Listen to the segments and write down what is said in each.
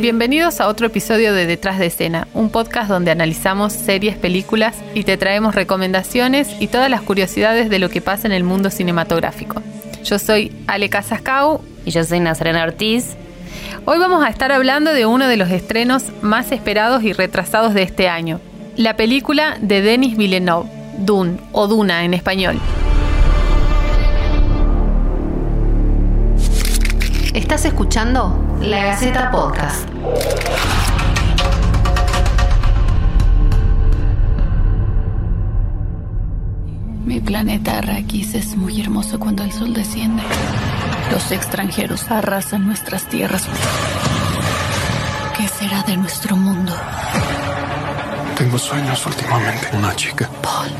Bienvenidos a otro episodio de Detrás de Escena, un podcast donde analizamos series, películas y te traemos recomendaciones y todas las curiosidades de lo que pasa en el mundo cinematográfico. Yo soy Ale Casascau y yo soy Nazarena Ortiz. Hoy vamos a estar hablando de uno de los estrenos más esperados y retrasados de este año, la película de Denis Villeneuve, Dune o Duna en español. Estás escuchando La Gaceta Podcast. Mi planeta Arrakis es muy hermoso cuando el sol desciende. Los extranjeros arrasan nuestras tierras. ¿Qué será de nuestro mundo? Tengo sueños últimamente. Una chica. Paul.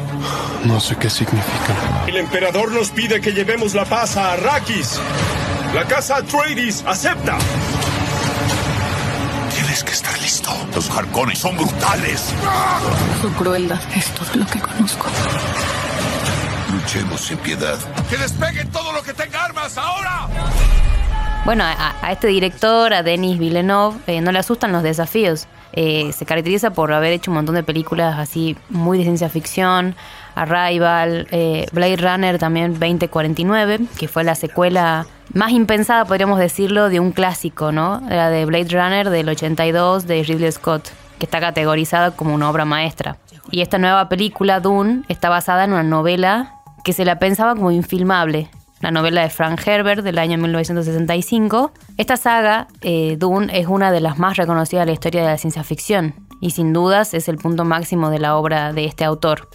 No sé qué significa. El emperador nos pide que llevemos la paz a Arrakis. La casa Atreides acepta. Tienes que estar listo. Los Harkonnen son brutales. Su crueldad es todo lo que conozco. Luchemos sin piedad. ¡Que despeguen todo lo que tenga armas ahora! Bueno, a, este director, a Denis Villeneuve, eh, no le asustan los desafíos. Eh, se caracteriza por haber hecho un montón de películas así muy de ciencia ficción, Arrival, eh, Blade Runner también 2049, que fue la secuela más impensada, podríamos decirlo, de un clásico, ¿no? La de Blade Runner del 82 de Ridley Scott, que está categorizada como una obra maestra. Y esta nueva película, Dune, está basada en una novela que se la pensaba como infilmable, la novela de Frank Herbert del año 1965. Esta saga, eh, Dune, es una de las más reconocidas de la historia de la ciencia ficción y sin dudas es el punto máximo de la obra de este autor.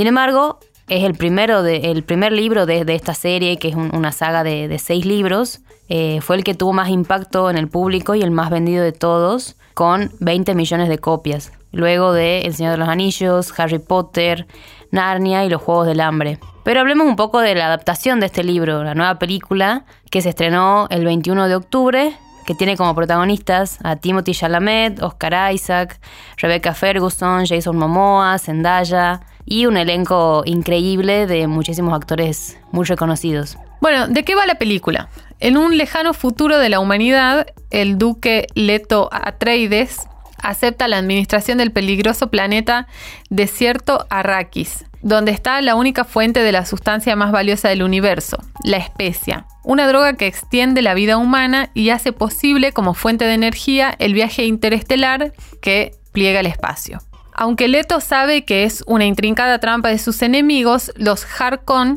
Sin embargo, es el, primero de, el primer libro de, esta serie, que es una saga de, seis libros. Eh, fue el que tuvo más impacto en el público y el más vendido de todos, con 20 millones de copias. Luego de El Señor de los Anillos, Harry Potter, Narnia y los Juegos del Hambre. Pero hablemos un poco de la adaptación de este libro, la nueva película que se estrenó el 21 de octubre, que tiene como protagonistas a Timothy Chalamet, Oscar Isaac, Rebecca Ferguson, Jason Momoa, Zendaya y un elenco increíble de muchísimos actores muy reconocidos. Bueno, ¿de qué va la película? En un lejano futuro de la humanidad, el duque Leto Atreides acepta la administración del peligroso planeta desierto Arrakis, donde está la única fuente de la sustancia más valiosa del universo, la especia, una droga que extiende la vida humana y hace posible como fuente de energía el viaje interestelar que pliega el espacio. Aunque Leto sabe que es una intrincada trampa de sus enemigos, los Harkon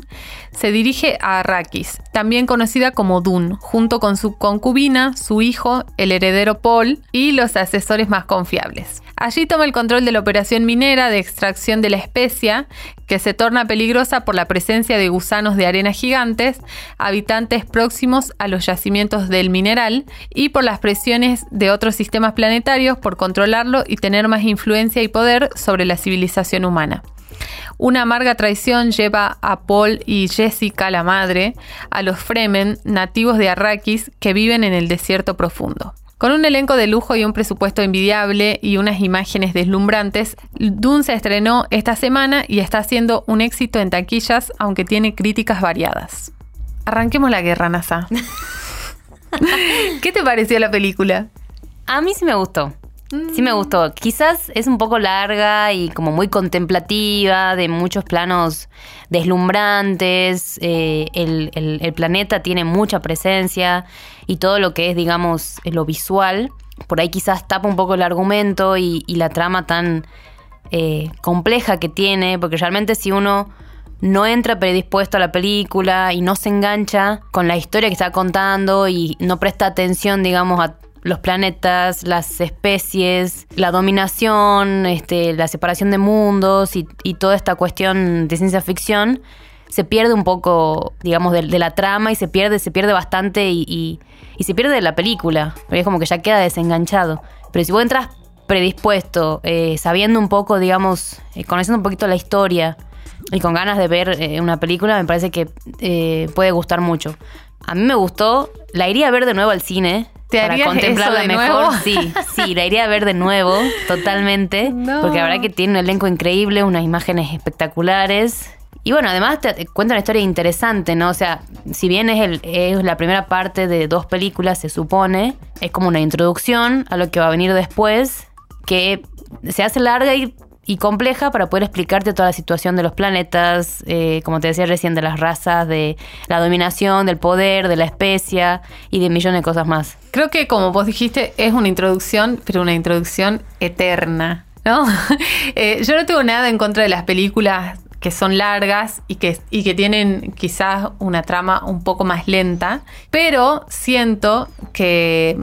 se dirige a Arrakis, también conocida como Dun, junto con su concubina, su hijo, el heredero Paul y los asesores más confiables. Allí toma el control de la operación minera de extracción de la especia, que se torna peligrosa por la presencia de gusanos de arena gigantes, habitantes próximos a los yacimientos del mineral, y por las presiones de otros sistemas planetarios por controlarlo y tener más influencia y poder sobre la civilización humana. Una amarga traición lleva a Paul y Jessica, la madre, a los Fremen, nativos de Arrakis, que viven en el desierto profundo. Con un elenco de lujo y un presupuesto envidiable y unas imágenes deslumbrantes, Dune se estrenó esta semana y está siendo un éxito en taquillas, aunque tiene críticas variadas. Arranquemos la guerra, NASA. ¿Qué te pareció la película? A mí sí me gustó. Sí me gustó. Quizás es un poco larga y como muy contemplativa, de muchos planos deslumbrantes. Eh, el, planeta tiene mucha presencia y todo lo que es, digamos, lo visual, por ahí quizás tapa un poco el argumento y, la trama tan eh, compleja que tiene, porque realmente si uno no entra predispuesto a la película y no se engancha con la historia que está contando y no presta atención, digamos, a los planetas, las especies, la dominación, este, la separación de mundos y, toda esta cuestión de ciencia ficción, se pierde un poco, digamos, de, la trama y se pierde, se pierde bastante y, se pierde de la película, porque es como que ya queda desenganchado. Pero si vos entras predispuesto, eh, sabiendo un poco, digamos, eh, conociendo un poquito la historia y con ganas de ver eh, una película, me parece que puede gustar mucho. A mí me gustó, la iría a ver de nuevo al cine, para contemplarla mejor. Sí, sí, la iría a ver de nuevo, totalmente. Porque la verdad que tiene un elenco increíble, unas imágenes espectaculares. Y bueno, además te, te cuenta una historia interesante, ¿no? O sea, si bien es, el, es la primera parte de dos películas, se supone, es como una introducción a lo que va a venir después, que se hace larga y, y compleja para poder explicarte toda la situación de los planetas, eh, como te decía recién, de las razas, de la dominación, del poder, de la especia y de millones de cosas más. Creo que como vos dijiste, es una introducción, pero una introducción eterna, ¿no? Eh, yo no tengo nada en contra de las películas que son largas y que, y que tienen quizás una trama un poco más lenta, pero siento que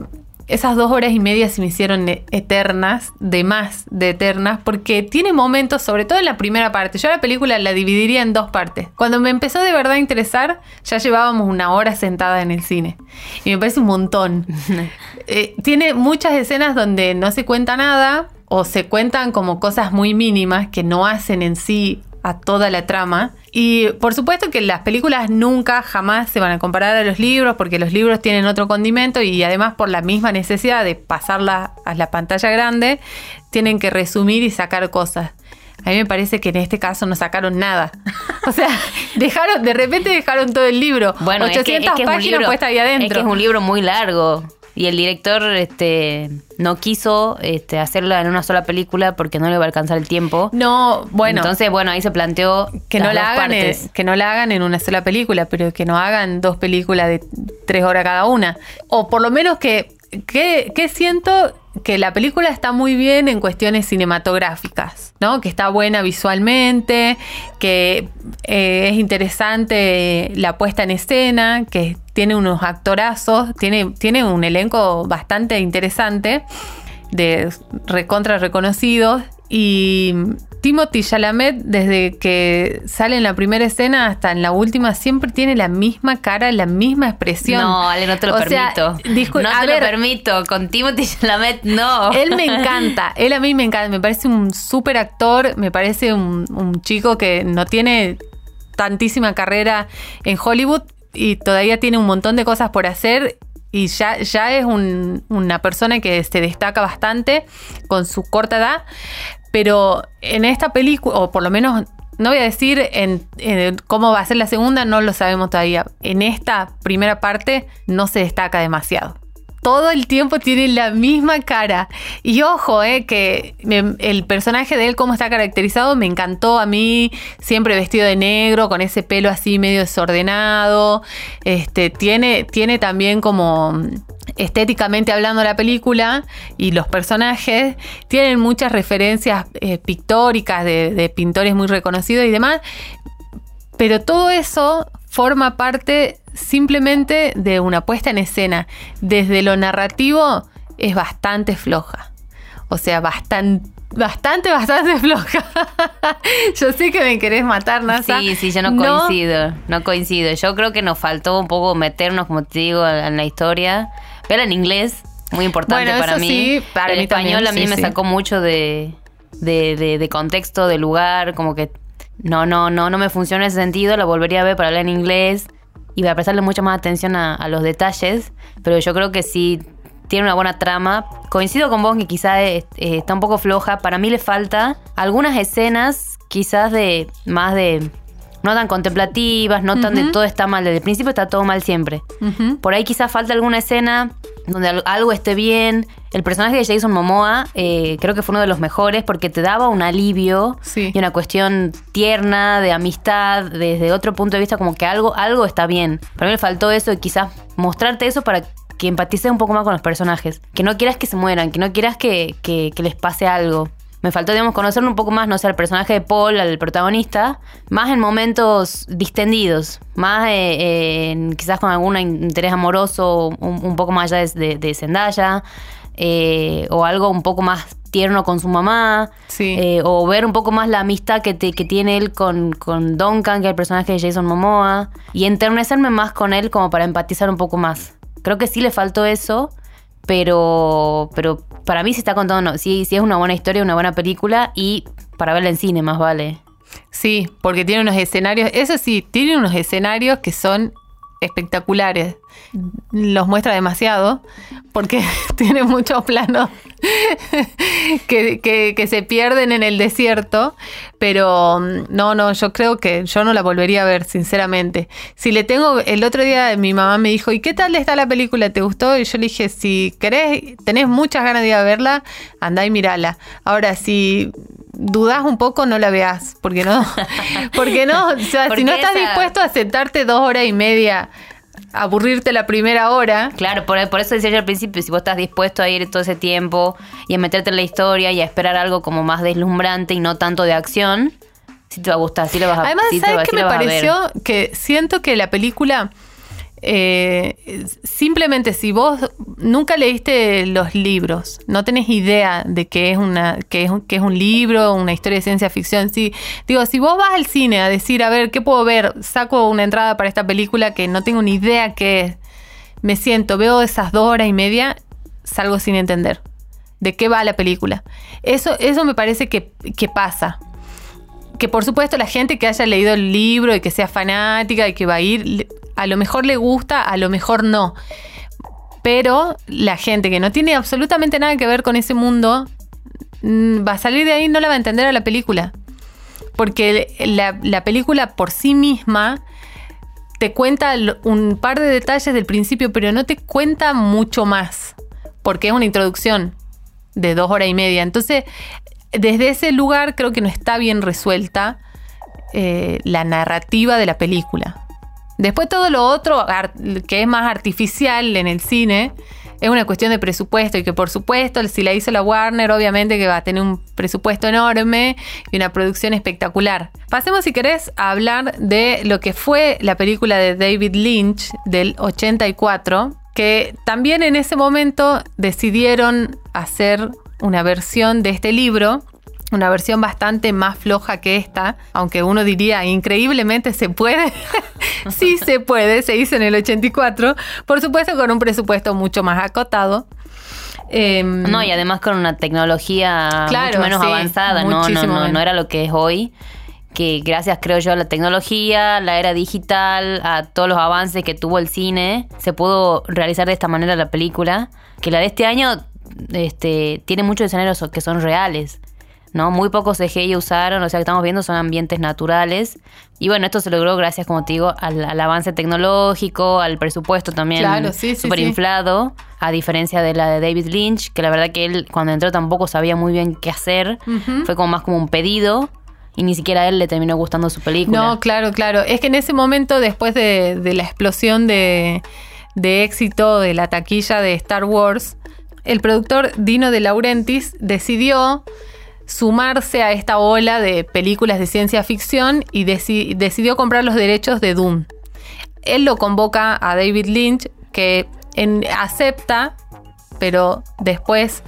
esas dos horas y media se me hicieron e- eternas, de más de eternas, porque tiene momentos, sobre todo en la primera parte. Yo la película la dividiría en dos partes. Cuando me empezó de verdad a interesar, ya llevábamos una hora sentada en el cine. Y me parece un montón. Eh, tiene muchas escenas donde no se cuenta nada o se cuentan como cosas muy mínimas que no hacen en sí a toda la trama. Y por supuesto que las películas nunca, jamás se van a comparar a los libros, porque los libros tienen otro condimento y además por la misma necesidad de pasarla a la pantalla grande, tienen que resumir y sacar cosas. A mí me parece que en este caso no sacaron nada. O sea, dejaron, de repente dejaron todo el libro. Bueno, 800 es que, es que es un páginas puestas ahí es adentro. que es un libro muy largo. Y el director este, no quiso este, hacerlo en una sola película porque no le va a alcanzar el tiempo. No, bueno. Entonces, bueno, ahí se planteó que no la hagan en, que no la hagan en una sola película, pero que no hagan dos películas de tres horas cada una. O por lo menos que, que, que siento que la película está muy bien en cuestiones cinematográficas, ¿no? Que está buena visualmente, que eh, es interesante la puesta en escena, que tiene unos actorazos, tiene, tiene un elenco bastante interesante de recontra reconocidos y Timothy Chalamet desde que sale en la primera escena hasta en la última siempre tiene la misma cara, la misma expresión. No, Ale, no te lo O sea, permito. discul- no a te ver, lo permito. Con Timothy Chalamet, no. Él me encanta, él a mí me encanta, me parece un súper actor, me parece un, un chico que no tiene tantísima carrera en Hollywood y todavía tiene un montón de cosas por hacer y ya, ya es un- una persona que se destaca bastante con su corta edad, pero en esta película, o por lo menos no voy a decir en, cómo va a ser la segunda, no lo sabemos todavía. En esta primera parte no se destaca demasiado todo el tiempo tiene la misma cara. Y ojo, eh, que el personaje de él, cómo está caracterizado, me encantó a mí, siempre vestido de negro, con ese pelo así medio desordenado. Este, tiene, tiene también como estéticamente hablando la película y los personajes tienen muchas referencias eh, pictóricas de, de pintores muy reconocidos y demás. Pero todo eso forma parte simplemente de una puesta en escena. Desde lo narrativo es bastante floja. O sea, bastante, bastante, bastante floja. yo sé que me querés matar, Nasa. Sí, sí, yo no coincido, no coincido. Yo creo que nos faltó un poco meternos, como te digo, en la historia. Pero en inglés, muy importante Bueno, para eso mí. sí, para el mí español también, a mí sí, me sí. sacó mucho de, de, de- de contexto, de lugar, como que no, no, no, no me funciona en ese sentido. Lo volvería a ver para hablar en inglés y para prestarle mucha más atención a, a los detalles. Pero yo creo que sí tiene una buena trama. Coincido con vos que quizás eh, está un poco floja. Para mí le falta algunas escenas, quizás de más de no tan contemplativas, no tan de todo está mal. Desde el principio está todo mal siempre. Por ahí quizás falta alguna escena donde al- algo esté bien. El personaje de Jason Momoa eh, creo que fue uno de los mejores porque te daba un alivio Sí. y una cuestión tierna, de amistad, desde otro punto de vista, como que algo, algo está bien. Para mí me faltó eso y quizás mostrarte eso para que empatices un poco más con los personajes. Que no quieras que se mueran, que no quieras que, que- que les pase algo. Me faltó, digamos, conocerlo un poco más, no sé, al personaje de Paul, al protagonista, más en momentos distendidos, más eh, eh, quizás con algún interés amoroso, un, un poco más allá de, de- de Zendaya, eh, o algo un poco más tierno con su mamá, Sí. o ver un poco más la amistad que, te- que tiene él con, con Duncan, que es el personaje de Jason Momoa, y enternecerme más con él como para empatizar un poco más. Creo que sí le faltó eso, pero, pero para mí se está contando, sí, sí es una buena historia, una buena película, y para verla en cine más vale. Sí, porque tiene unos escenarios, eso sí, tiene unos escenarios que son espectaculares. Los muestra demasiado porque tiene muchos planos que, que- se pierden en el desierto. Pero mm, no, no, yo creo que yo no la volvería a ver, sinceramente. Si le tengo, el otro día mi mamá me dijo, ¿y qué tal está la película? ¿Te gustó? Y yo le dije, si querés, tenés muchas ganas de ir a verla, andá y mirala. Ahora, si dudás un poco, no la veas, porque no, porque no, o sea, si no estás esa- dispuesto a sentarte dos horas y media, a aburrirte la primera hora, Claro, por, por eso decía yo al principio, si vos estás dispuesto a ir todo ese tiempo y a meterte en la historia y a esperar algo como más deslumbrante y no tanto de acción, sí te va a gustar, sí lo vas a Además, sí ¿sabes qué me pareció? Que siento que la película, eh, simplemente si vos nunca leíste los libros, no tenés idea de qué es, una, qué es, un- qué es un libro, una historia de ciencia ficción, sí, digo, si vos vas al cine a decir, a ver, ¿qué puedo ver? Saco una entrada para esta película que no tengo ni idea qué es, me siento, veo esas dos horas y media, salgo sin entender de qué va la película. Eso, eso me parece que, que pasa que por supuesto la gente que haya leído el libro y que sea fanática y que va a ir, a lo mejor le gusta, a lo mejor no. Pero la gente que no tiene absolutamente nada que ver con ese mundo, mm, va a salir de ahí y no la va a entender a la película. Porque la, la película por sí misma te cuenta un par de detalles del principio, pero no te cuenta mucho más. Porque es una introducción de dos horas y media. Entonces, desde ese lugar creo que no está bien resuelta eh, la narrativa de la película. Después todo lo otro, que es más artificial en el cine, es una cuestión de presupuesto y que por supuesto, si la hizo la Warner, obviamente que va a tener un presupuesto enorme y una producción espectacular. Pasemos, si querés, a hablar de lo que fue la película de David Lynch del 84, que también en ese momento decidieron hacer una versión de este libro una versión bastante más floja que esta, aunque uno diría increíblemente se puede. sí se puede, se hizo en el 84, por supuesto con un presupuesto mucho más acotado. Em, No, y además con una tecnología Claro, mucho menos sí, avanzada, no, no, no, no era lo que es hoy. Que gracias, creo yo, a la tecnología, la era digital, a todos los avances que tuvo el cine, se pudo realizar de esta manera la película. Que la de este año este, tiene muchos escenarios que son reales. ¿No? Muy pocos CGI usaron, o sea, que estamos viendo son ambientes naturales. Y bueno, esto se logró gracias, como te digo, al, al avance tecnológico, al presupuesto también Claro, sí, sí. inflado, a diferencia de la de David Lynch, que la verdad que él cuando entró tampoco sabía muy bien qué hacer. Fue como más como un pedido. Y ni siquiera a él le terminó gustando su película. No, claro, claro. Es que en ese momento, después de, de la explosión de, de éxito de la taquilla de Star Wars, el productor Dino de Laurentiis decidió sumarse a esta ola de películas de ciencia ficción y deci- decidió comprar los derechos de Doom. Él lo convoca a David Lynch, que acepta, pero después,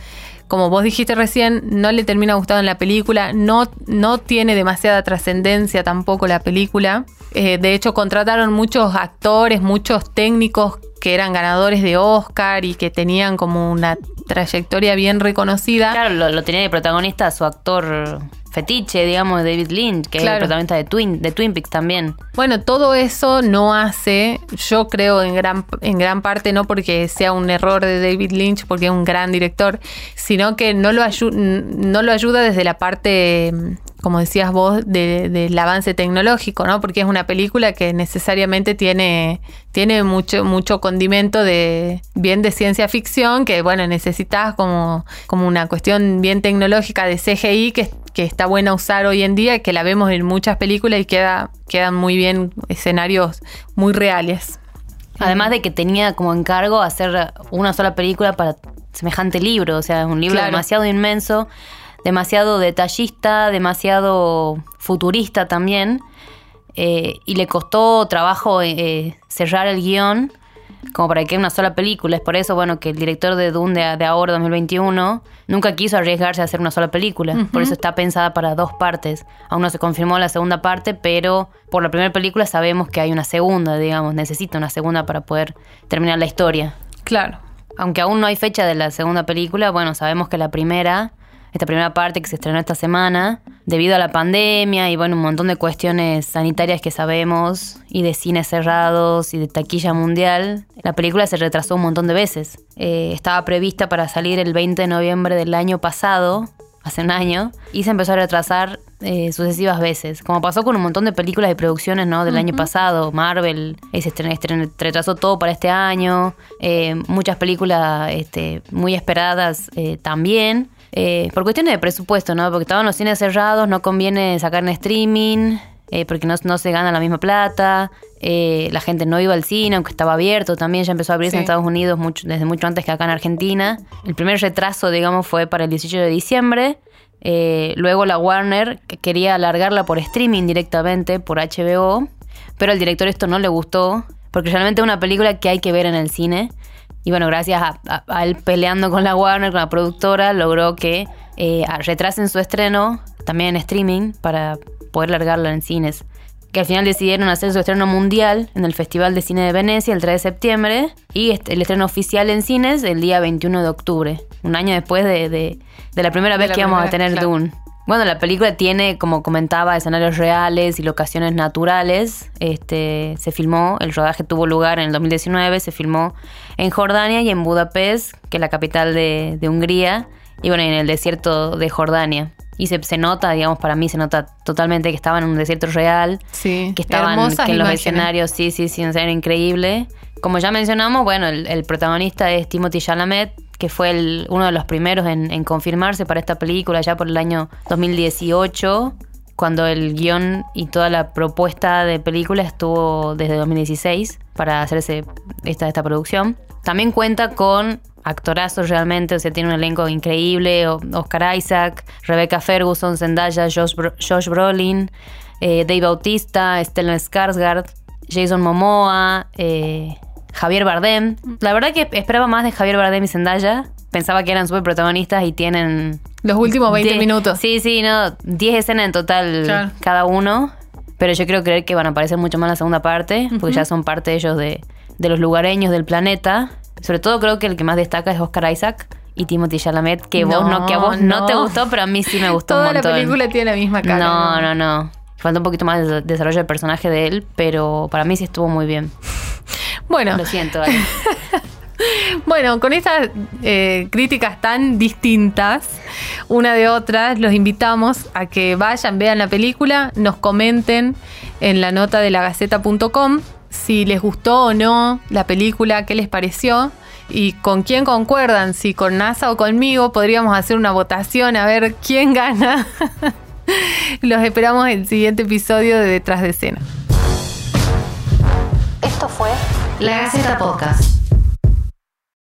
como vos dijiste recién, no le termina gustando la película, no, no tiene demasiada trascendencia tampoco la película. Eh, de hecho, contrataron muchos actores, muchos técnicos que eran ganadores de Oscar y que tenían como una trayectoria bien reconocida. Claro, lo, lo tenía de protagonista su actor fetiche, digamos, David Lynch, que es el protagonista de Twin, de Twin Peaks también. Bueno, todo eso no hace, yo creo en gran, en gran parte no porque sea un error de David Lynch, porque es un gran director, sino que no lo, ayu- no lo ayuda desde la parte, mm, como decías vos, de- del avance tecnológico, ¿no? Porque es una película que necesariamente tiene, tiene mucho, mucho condimento de bien de ciencia ficción, que bueno, necesitas como, como una cuestión bien tecnológica de CGI que, que está buena usar hoy en día, que la vemos en muchas películas y queda, quedan muy bien escenarios muy reales. Además de que tenía como encargo hacer una sola película para semejante libro, o sea, es un libro Claro. demasiado inmenso, demasiado detallista, demasiado futurista también, eh, y le costó trabajo eh, cerrar el guion como para que una sola película. Es por eso, bueno, que el director de Dune de, de ahora, 2021, nunca quiso arriesgarse a hacer una sola película. Por eso está pensada para dos partes. Aún no se confirmó la segunda parte, pero por la primera película sabemos que hay una segunda, digamos. Necesita una segunda para poder terminar la historia. Claro. Aunque aún no hay fecha de la segunda película, bueno, sabemos que la primera esta primera parte que se estrenó esta semana, debido a la pandemia y bueno, un montón de cuestiones sanitarias que sabemos y de cines cerrados y de taquilla mundial, la película se retrasó un montón de veces. Eh, estaba prevista para salir el 20 de noviembre del año pasado, hace un año, y se empezó a retrasar eh, sucesivas veces, como pasó con un montón de películas y producciones ¿no? del año pasado. Marvel eh, se estren- estren- retrasó todo para este año, eh, muchas películas este, muy esperadas también. Eh, por cuestiones de presupuesto, ¿no? Porque estaban los cines cerrados, no conviene sacar en streaming, eh, porque no, no se gana la misma plata. eh, la gente no iba al cine, aunque estaba abierto también, ya empezó a abrirse Sí. en Estados Unidos mucho, desde mucho antes que acá en Argentina. El primer retraso, digamos, fue para el 18 de diciembre. Eh, luego la Warner que quería alargarla por streaming directamente, por HBO, pero al director esto no le gustó, porque realmente es una película que hay que ver en el cine. Y bueno, gracias a, a- a él peleando con la Warner, con la productora, logró que eh, retrasen su estreno también en streaming para poder largarla en cines. Que al final decidieron hacer su estreno mundial en el Festival de Cine de Venecia el 3 de septiembre y el estreno oficial en cines el día 21 de octubre, un año después de, de- de la primera De vez la que íbamos a tener claro. Dune. Bueno, la película tiene, como comentaba, escenarios reales y locaciones naturales. Este, se filmó, el rodaje tuvo lugar en el 2019, se filmó en Jordania y en Budapest, que es la capital de, de Hungría, y bueno, en el desierto de Jordania. Y se, se nota, digamos, para mí se nota totalmente que estaban en un desierto real, Sí, que estaban que en los escenarios, sí, sí, sí, escenario increíble. Como ya mencionamos, bueno, el, el protagonista es Timothy Chalamet, que fue uno de los primeros en, confirmarse para esta película ya por el año 2018, cuando el guion y toda la propuesta de película estuvo desde 2016 para hacerse esta, esta producción. También cuenta con actorazos realmente, o sea, tiene un elenco increíble, Oscar Isaac, Rebecca Ferguson, Zendaya, Josh Brolin, eh, Dave Bautista, Stellan Skarsgård, Jason Momoa, eh, Javier Bardem. La verdad que esperaba más de Javier Bardem y Zendaya. Pensaba que eran súper protagonistas y tienen... Los últimos 20 die- minutos. Sí, sí, no, 10 escenas en total Claro. cada uno. Pero yo creo creer que van a aparecer mucho más en la segunda parte, porque ya son parte ellos de, de los lugareños del planeta. Sobre todo creo que el que más destaca es Oscar Isaac y Timothy Chalamet, que vos no, que a vos no, No, te no. gustó, pero a mí sí me gustó Toda un la montón. película tiene la misma cara. No, no, no. Falta un poquito más de desarrollo del personaje de él, pero para mí sí estuvo muy bien. Bueno, Lo siento, Ale. Bueno, con estas eh, críticas tan distintas, una de otras, los invitamos a que vayan, vean la película, nos comenten en la nota de lagaceta.com si les gustó o no la película, qué les pareció y con quién concuerdan, si con NASA o conmigo, podríamos hacer una votación a ver quién gana. Los esperamos en el siguiente episodio de Detrás de Escena. Esto fue La Gaceta Podcast.